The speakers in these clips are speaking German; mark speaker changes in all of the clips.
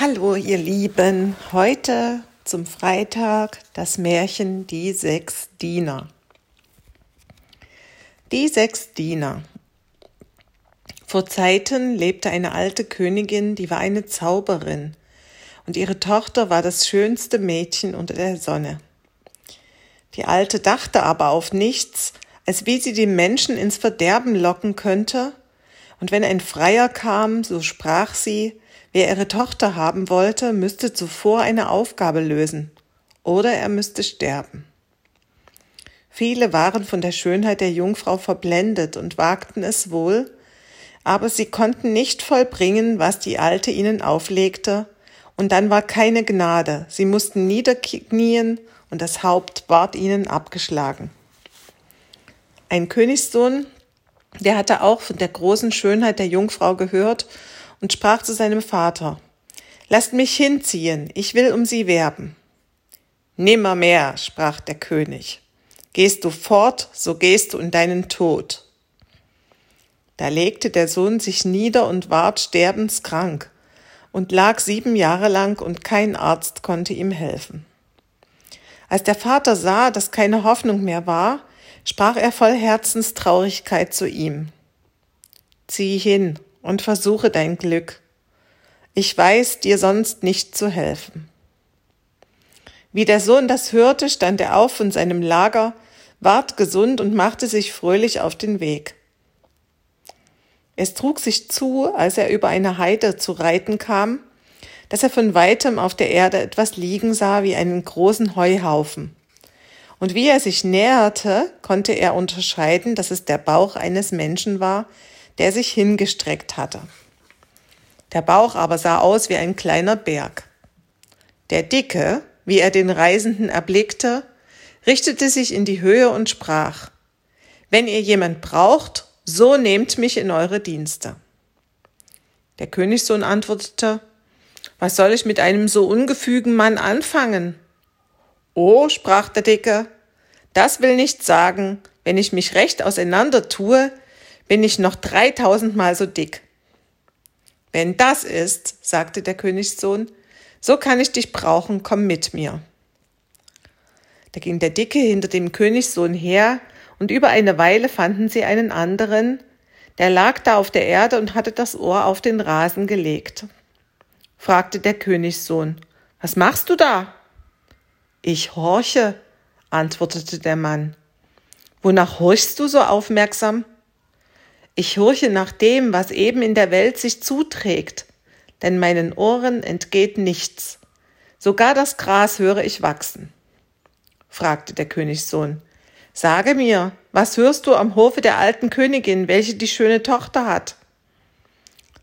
Speaker 1: Hallo ihr Lieben, heute zum Freitag das Märchen Die sechs Diener. Die sechs Diener. Vor Zeiten lebte eine alte Königin, die war eine Zauberin, und ihre Tochter war das schönste Mädchen unter der Sonne. Die Alte dachte aber auf nichts, als wie sie die Menschen ins Verderben locken könnte, und wenn ein Freier kam, so sprach sie, Wer ihre Tochter haben wollte, müsste zuvor eine Aufgabe lösen oder er müsste sterben. Viele waren von der Schönheit der Jungfrau verblendet und wagten es wohl, aber sie konnten nicht vollbringen, was die Alte ihnen auflegte, und dann war keine Gnade, sie mussten niederknien und das Haupt ward ihnen abgeschlagen. Ein Königssohn, der hatte auch von der großen Schönheit der Jungfrau gehört und sprach zu seinem Vater, Lasst mich hinziehen, ich will um sie werben. Nimmermehr, sprach der König, gehst du fort, so gehst du in deinen Tod. Da legte der Sohn sich nieder und ward sterbenskrank und lag sieben Jahre lang und kein Arzt konnte ihm helfen. Als der Vater sah, dass keine Hoffnung mehr war, sprach er voll Herzenstraurigkeit zu ihm. Zieh hin und versuche dein Glück. Ich weiß dir sonst nicht zu helfen. Wie der Sohn das hörte, stand er auf von seinem Lager, ward gesund und machte sich fröhlich auf den Weg. Es trug sich zu, als er über eine Heide zu reiten kam, dass er von weitem auf der Erde etwas liegen sah wie einen großen Heuhaufen. Und wie er sich näherte, konnte er unterscheiden, dass es der Bauch eines Menschen war, der sich hingestreckt hatte. Der Bauch aber sah aus wie ein kleiner Berg. Der Dicke, wie er den Reisenden erblickte, richtete sich in die Höhe und sprach, Wenn ihr jemand braucht, so nehmt mich in eure Dienste. Der Königssohn antwortete, Was soll ich mit einem so ungefügen Mann anfangen? Oh, sprach der Dicke, das will nicht sagen, wenn ich mich recht auseinander tue, bin ich noch dreitausendmal so dick. Wenn das ist, sagte der Königssohn, so kann ich dich brauchen, komm mit mir. Da ging der Dicke hinter dem Königssohn her, und über eine Weile fanden sie einen anderen, der lag da auf der Erde und hatte das Ohr auf den Rasen gelegt. Fragte der Königssohn, was machst du da? Ich horche, antwortete der Mann. Wonach horchst du so aufmerksam? Ich horche nach dem, was eben in der Welt sich zuträgt, denn meinen Ohren entgeht nichts. Sogar das Gras höre ich wachsen. fragte der Königssohn. Sage mir, was hörst du am Hofe der alten Königin, welche die schöne Tochter hat?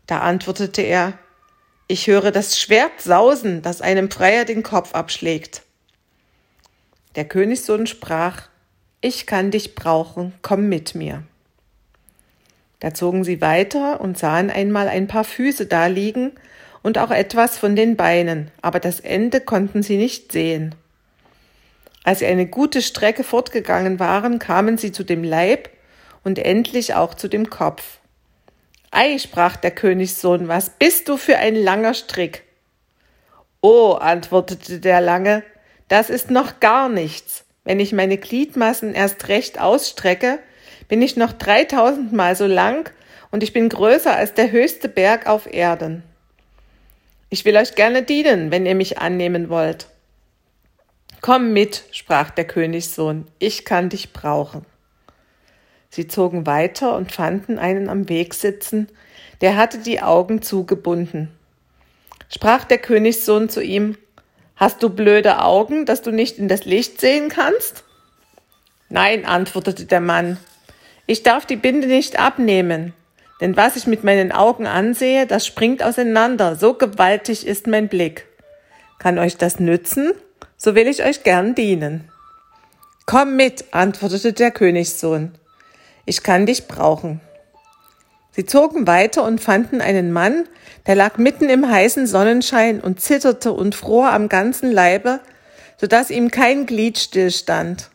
Speaker 1: Da antwortete er, ich höre das Schwert sausen, das einem Freier den Kopf abschlägt. Der Königssohn sprach, ich kann dich brauchen, komm mit mir. Da zogen sie weiter und sahen einmal ein paar Füße da liegen und auch etwas von den Beinen, aber das Ende konnten sie nicht sehen. Als sie eine gute Strecke fortgegangen waren, kamen sie zu dem Leib und endlich auch zu dem Kopf. Ei, sprach der Königssohn, was bist du für ein langer Strick? Oh, antwortete der Lange, das ist noch gar nichts. Wenn ich meine Gliedmassen erst recht ausstrecke, bin ich noch dreitausendmal so lang und ich bin größer als der höchste Berg auf Erden. Ich will euch gerne dienen, wenn ihr mich annehmen wollt. Komm mit, sprach der Königssohn, ich kann dich brauchen. Sie zogen weiter und fanden einen am Weg sitzen, der hatte die Augen zugebunden. Sprach der Königssohn zu ihm, Hast du blöde Augen, dass du nicht in das Licht sehen kannst? Nein, antwortete der Mann, ich darf die Binde nicht abnehmen, denn was ich mit meinen Augen ansehe, das springt auseinander, so gewaltig ist mein Blick. Kann euch das nützen? So will ich euch gern dienen. Komm mit, antwortete der Königssohn. Ich kann dich brauchen. Sie zogen weiter und fanden einen Mann, der lag mitten im heißen Sonnenschein und zitterte und fror am ganzen Leibe, so dass ihm kein Glied stillstand.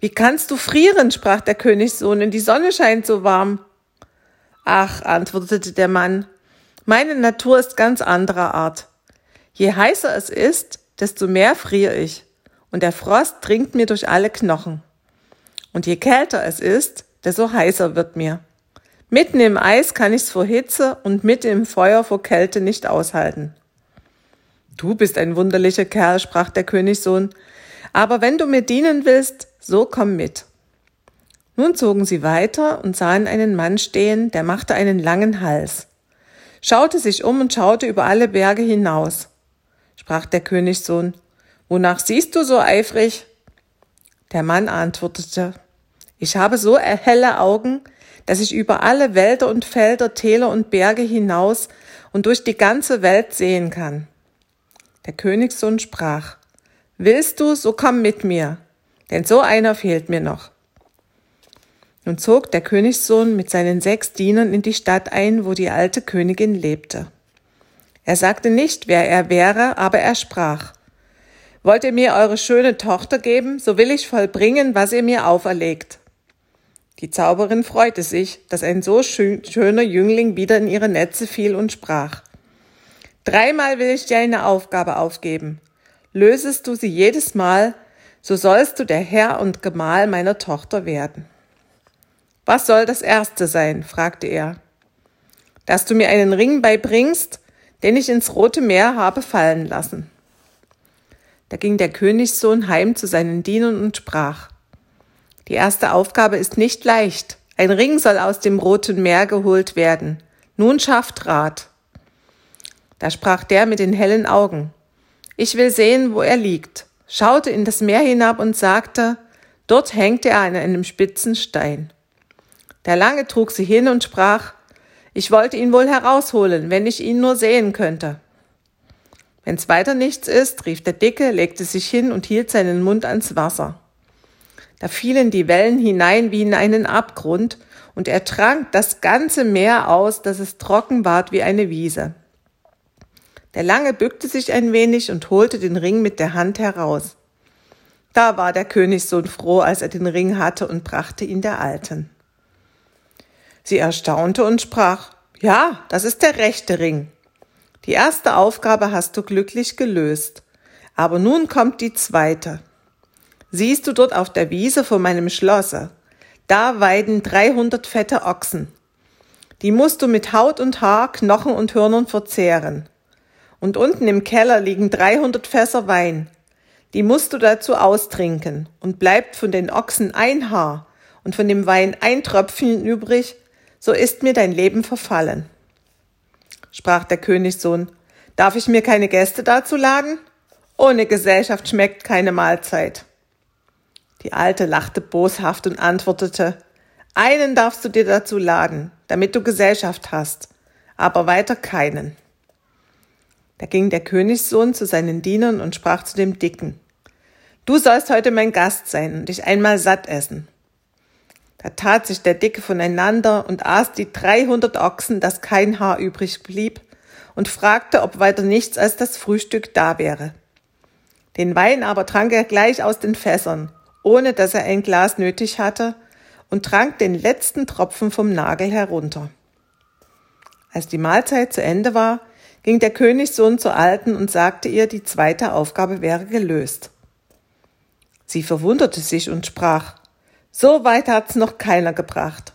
Speaker 1: Wie kannst du frieren? sprach der Königssohn, denn die Sonne scheint so warm. Ach, antwortete der Mann, meine Natur ist ganz anderer Art. Je heißer es ist, desto mehr friere ich, und der Frost dringt mir durch alle Knochen. Und je kälter es ist, desto heißer wird mir. Mitten im Eis kann ich's vor Hitze und mitten im Feuer vor Kälte nicht aushalten. Du bist ein wunderlicher Kerl, sprach der Königssohn, aber wenn du mir dienen willst, so komm mit. Nun zogen sie weiter und sahen einen Mann stehen, der machte einen langen Hals, schaute sich um und schaute über alle Berge hinaus. Sprach der Königssohn, Wonach siehst du so eifrig? Der Mann antwortete, Ich habe so helle Augen, dass ich über alle Wälder und Felder, Täler und Berge hinaus und durch die ganze Welt sehen kann. Der Königssohn sprach, Willst du, so komm mit mir, denn so einer fehlt mir noch. Nun zog der Königssohn mit seinen sechs Dienern in die Stadt ein, wo die alte Königin lebte. Er sagte nicht, wer er wäre, aber er sprach, Wollt ihr mir eure schöne Tochter geben, so will ich vollbringen, was ihr mir auferlegt. Die Zauberin freute sich, dass ein so schöner Jüngling wieder in ihre Netze fiel und sprach, Dreimal will ich dir eine Aufgabe aufgeben. Lösest du sie jedes Mal, so sollst du der Herr und Gemahl meiner Tochter werden. Was soll das erste sein? fragte er. Dass du mir einen Ring beibringst, den ich ins Rote Meer habe fallen lassen. Da ging der Königssohn heim zu seinen Dienern und sprach, die erste Aufgabe ist nicht leicht. Ein Ring soll aus dem Roten Meer geholt werden. Nun schafft Rat. Da sprach der mit den hellen Augen, ich will sehen, wo er liegt, schaute in das Meer hinab und sagte, dort hängt er an einem spitzen Stein. Der Lange trug sie hin und sprach, ich wollte ihn wohl herausholen, wenn ich ihn nur sehen könnte. Wenn's weiter nichts ist, rief der Dicke, legte sich hin und hielt seinen Mund ans Wasser. Da fielen die Wellen hinein wie in einen Abgrund, und er trank das ganze Meer aus, dass es trocken ward wie eine Wiese. Der Lange bückte sich ein wenig und holte den Ring mit der Hand heraus. Da war der Königssohn froh, als er den Ring hatte und brachte ihn der Alten. Sie erstaunte und sprach, ja, das ist der rechte Ring. Die erste Aufgabe hast du glücklich gelöst. Aber nun kommt die zweite. Siehst du dort auf der Wiese vor meinem Schlosse? Da weiden 300 fette Ochsen. Die musst du mit Haut und Haar, Knochen und Hörnern verzehren. Und unten im Keller liegen 300 Fässer Wein. Die musst du dazu austrinken. Und bleibt von den Ochsen ein Haar und von dem Wein ein Tröpfchen übrig, so ist mir dein Leben verfallen. Sprach der Königssohn, darf ich mir keine Gäste dazu laden? Ohne Gesellschaft schmeckt keine Mahlzeit. Die Alte lachte boshaft und antwortete, einen darfst du dir dazu laden, damit du Gesellschaft hast, aber weiter keinen. Da ging der Königssohn zu seinen Dienern und sprach zu dem Dicken, Du sollst heute mein Gast sein und dich einmal satt essen. Da tat sich der Dicke voneinander und aß die dreihundert Ochsen, dass kein Haar übrig blieb, und fragte, ob weiter nichts als das Frühstück da wäre. Den Wein aber trank er gleich aus den Fässern, ohne dass er ein Glas nötig hatte, und trank den letzten Tropfen vom Nagel herunter. Als die Mahlzeit zu Ende war, ging der Königssohn zur Alten und sagte ihr, die zweite Aufgabe wäre gelöst. Sie verwunderte sich und sprach, so weit hat's noch keiner gebracht.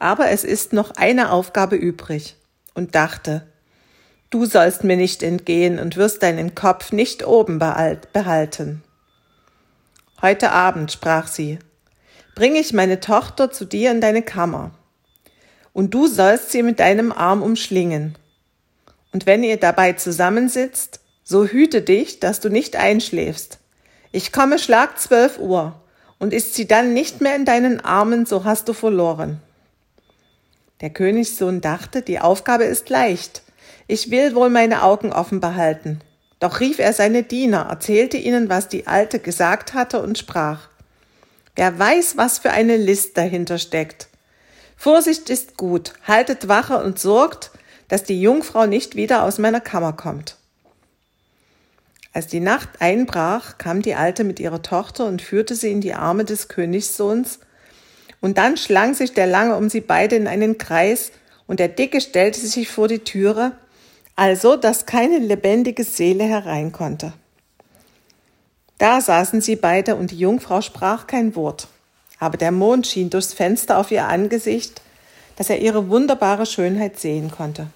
Speaker 1: Aber es ist noch eine Aufgabe übrig und dachte, du sollst mir nicht entgehen und wirst deinen Kopf nicht oben behalten. Heute Abend, sprach sie, bring ich meine Tochter zu dir in deine Kammer, und du sollst sie mit deinem Arm umschlingen. Und wenn ihr dabei zusammensitzt, so hüte dich, dass du nicht einschläfst. Ich komme Schlag zwölf Uhr, und ist sie dann nicht mehr in deinen Armen, so hast du verloren. Der Königssohn dachte, die Aufgabe ist leicht. Ich will wohl meine Augen offen behalten. Doch rief er seine Diener, erzählte ihnen, was die Alte gesagt hatte und sprach. Wer weiß, was für eine List dahinter steckt. Vorsicht ist gut, haltet Wache und sorgt, dass die Jungfrau nicht wieder aus meiner Kammer kommt. Als die Nacht einbrach, kam die Alte mit ihrer Tochter und führte sie in die Arme des Königssohns, und dann schlang sich der Lange um sie beide in einen Kreis, und der Dicke stellte sich vor die Türe, also dass keine lebendige Seele herein konnte. Da saßen sie beide und die Jungfrau sprach kein Wort, aber der Mond schien durchs Fenster auf ihr Angesicht, dass er ihre wunderbare Schönheit sehen konnte.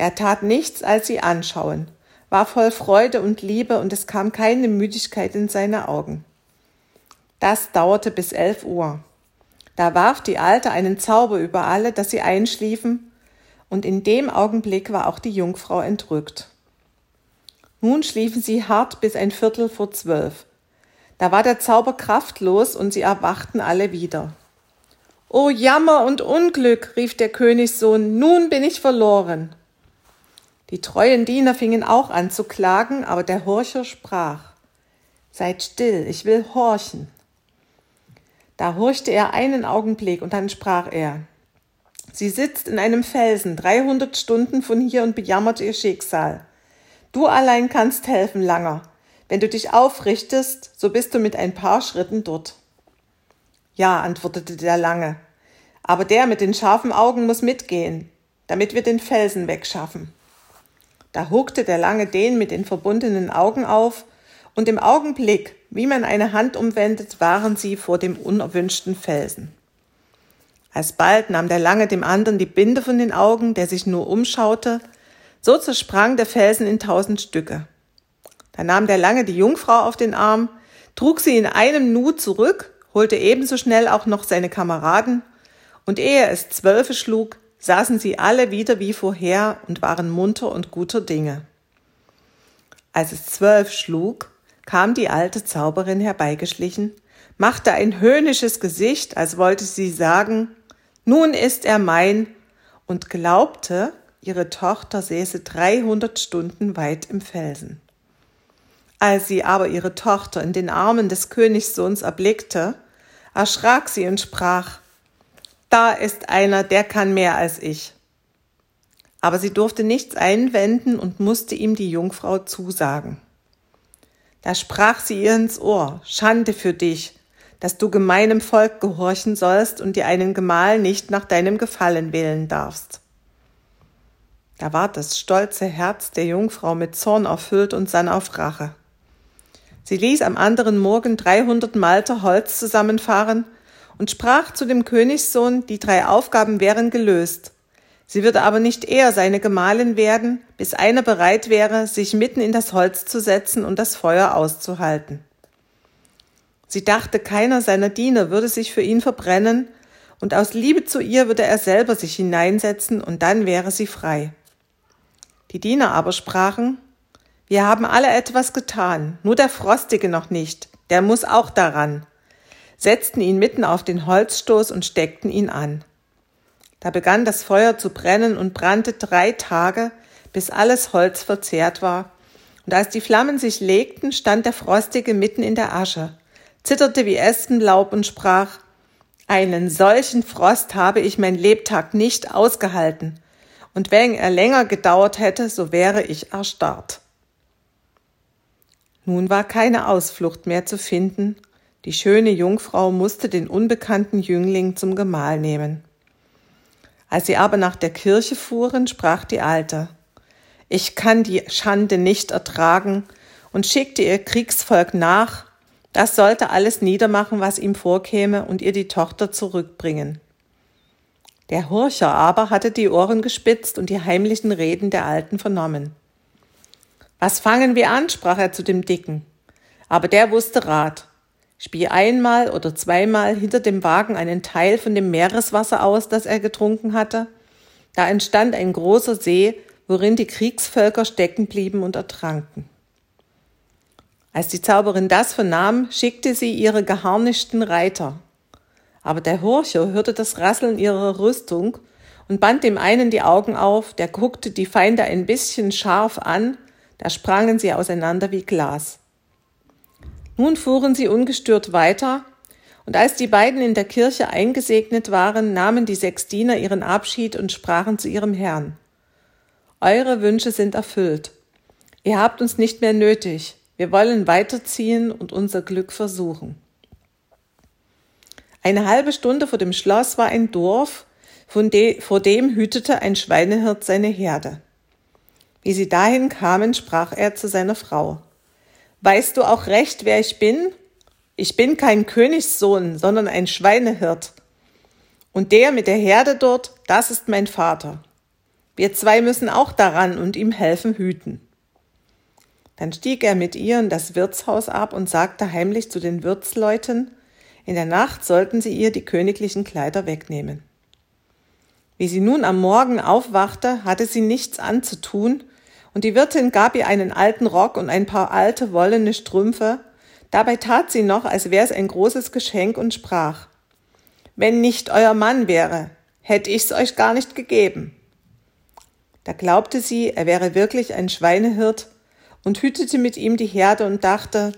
Speaker 1: Er tat nichts als sie anschauen, war voll Freude und Liebe und es kam keine Müdigkeit in seine Augen. Das dauerte bis elf Uhr. Da warf die Alte einen Zauber über alle, dass sie einschliefen, und in dem Augenblick war auch die Jungfrau entrückt. Nun schliefen sie hart bis ein Viertel vor zwölf. Da war der Zauber kraftlos und sie erwachten alle wieder. O Jammer und Unglück, rief der Königssohn, nun bin ich verloren. Die treuen Diener fingen auch an zu klagen, aber der Horcher sprach, Seid still, ich will horchen. Da horchte er einen Augenblick und dann sprach er, Sie sitzt in einem Felsen, dreihundert Stunden von hier und bejammert ihr Schicksal. Du allein kannst helfen, Langer. Wenn du dich aufrichtest, so bist du mit ein paar Schritten dort. Ja, antwortete der Lange, aber der mit den scharfen Augen muss mitgehen, damit wir den Felsen wegschaffen. Da huckte der Lange den mit den verbundenen Augen auf, und im Augenblick, wie man eine Hand umwendet, waren sie vor dem unerwünschten Felsen. Alsbald nahm der Lange dem anderen die Binde von den Augen, der sich nur umschaute, so zersprang der Felsen in tausend Stücke. Da nahm der Lange die Jungfrau auf den Arm, trug sie in einem Nu zurück, holte ebenso schnell auch noch seine Kameraden, und ehe es zwölfe schlug, saßen sie alle wieder wie vorher und waren munter und guter Dinge. Als es zwölf schlug, kam die alte Zauberin herbeigeschlichen, machte ein höhnisches Gesicht, als wollte sie sagen, nun ist er mein, und glaubte, ihre Tochter säße dreihundert Stunden weit im Felsen. Als sie aber ihre Tochter in den Armen des Königssohns erblickte, erschrak sie und sprach, da ist einer, der kann mehr als ich. Aber sie durfte nichts einwenden und musste ihm die Jungfrau zusagen. Da sprach sie ihr ins Ohr, Schande für dich, dass du gemeinem Volk gehorchen sollst und dir einen Gemahl nicht nach deinem Gefallen wählen darfst. Da ward das stolze Herz der Jungfrau mit Zorn erfüllt und sann auf Rache. Sie ließ am anderen Morgen dreihundert Malter Holz zusammenfahren und sprach zu dem Königssohn, die drei Aufgaben wären gelöst. Sie würde aber nicht eher seine Gemahlin werden, bis einer bereit wäre, sich mitten in das Holz zu setzen und das Feuer auszuhalten. Sie dachte, keiner seiner Diener würde sich für ihn verbrennen, und aus Liebe zu ihr würde er selber sich hineinsetzen, und dann wäre sie frei. Die Diener aber sprachen, wir haben alle etwas getan, nur der Frostige noch nicht, der muss auch daran, setzten ihn mitten auf den Holzstoß und steckten ihn an. Da begann das Feuer zu brennen und brannte drei Tage, bis alles Holz verzehrt war. Und als die Flammen sich legten, stand der Frostige mitten in der Asche, zitterte wie Espenlaub und sprach, einen solchen Frost habe ich mein Lebtag nicht ausgehalten und wenn er länger gedauert hätte, so wäre ich erstarrt. Nun war keine Ausflucht mehr zu finden, die schöne Jungfrau musste den unbekannten Jüngling zum Gemahl nehmen. Als sie aber nach der Kirche fuhren, sprach die Alte, ich kann die Schande nicht ertragen, und schickte ihr Kriegsvolk nach, das sollte alles niedermachen, was ihm vorkäme, und ihr die Tochter zurückbringen. Der Horcher aber hatte die Ohren gespitzt und die heimlichen Reden der Alten vernommen. Was fangen wir an? sprach er zu dem Dicken. Aber der wusste Rat. Spie einmal oder zweimal hinter dem Wagen einen Teil von dem Meereswasser aus, das er getrunken hatte. Da entstand ein großer See, worin die Kriegsvölker stecken blieben und ertranken. Als die Zauberin das vernahm, schickte sie ihre geharnischten Reiter, aber der Horcher hörte das Rasseln ihrer Rüstung und band dem einen die Augen auf, der guckte die Feinde ein bisschen scharf an, da sprangen sie auseinander wie Glas. Nun fuhren sie ungestört weiter, und als die beiden in der Kirche eingesegnet waren, nahmen die sechs Diener ihren Abschied und sprachen zu ihrem Herrn. Eure Wünsche sind erfüllt. Ihr habt uns nicht mehr nötig. Wir wollen weiterziehen und unser Glück versuchen. Eine halbe Stunde vor dem Schloss war ein Dorf, de, vor dem hütete ein Schweinehirt seine Herde. Wie sie dahin kamen, sprach er zu seiner Frau. Weißt du auch recht, wer ich bin? Ich bin kein Königssohn, sondern ein Schweinehirt. Und der mit der Herde dort, das ist mein Vater. Wir zwei müssen auch daran und ihm helfen hüten. Dann stieg er mit ihr in das Wirtshaus ab und sagte heimlich zu den Wirtsleuten, in der Nacht sollten sie ihr die königlichen Kleider wegnehmen. Wie sie nun am Morgen aufwachte, hatte sie nichts anzutun, und die Wirtin gab ihr einen alten Rock und ein paar alte wollene Strümpfe, dabei tat sie noch, als wäre es ein großes Geschenk und sprach Wenn nicht euer Mann wäre, hätte ich's euch gar nicht gegeben. Da glaubte sie, er wäre wirklich ein Schweinehirt und hütete mit ihm die Herde und dachte,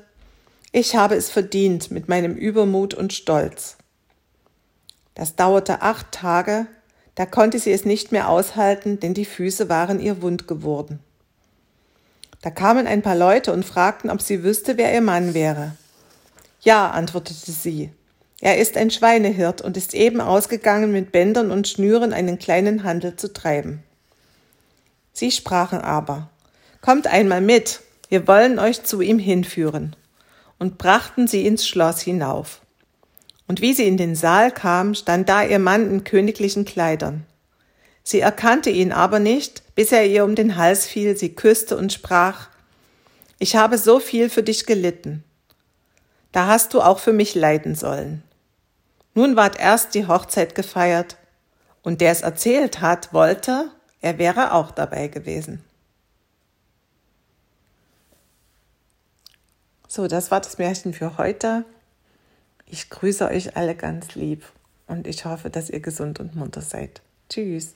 Speaker 1: ich habe es verdient mit meinem Übermut und Stolz. Das dauerte acht Tage, da konnte sie es nicht mehr aushalten, denn die Füße waren ihr wund geworden. Da kamen ein paar Leute und fragten, ob sie wüsste, wer ihr Mann wäre. Ja, antwortete sie. Er ist ein Schweinehirt und ist eben ausgegangen, mit Bändern und Schnüren einen kleinen Handel zu treiben. Sie sprachen aber, Kommt einmal mit, wir wollen euch zu ihm hinführen, und brachten sie ins Schloss hinauf. Und wie sie in den Saal kam, stand da ihr Mann in königlichen Kleidern. Sie erkannte ihn aber nicht, bis er ihr um den Hals fiel, sie küsste und sprach, Ich habe so viel für dich gelitten. Da hast du auch für mich leiden sollen. Nun ward erst die Hochzeit gefeiert, und der es erzählt hat, wollte, er wäre auch dabei gewesen. So, das war das Märchen für heute. Ich grüße euch alle ganz lieb und ich hoffe, dass ihr gesund und munter seid. Tschüss.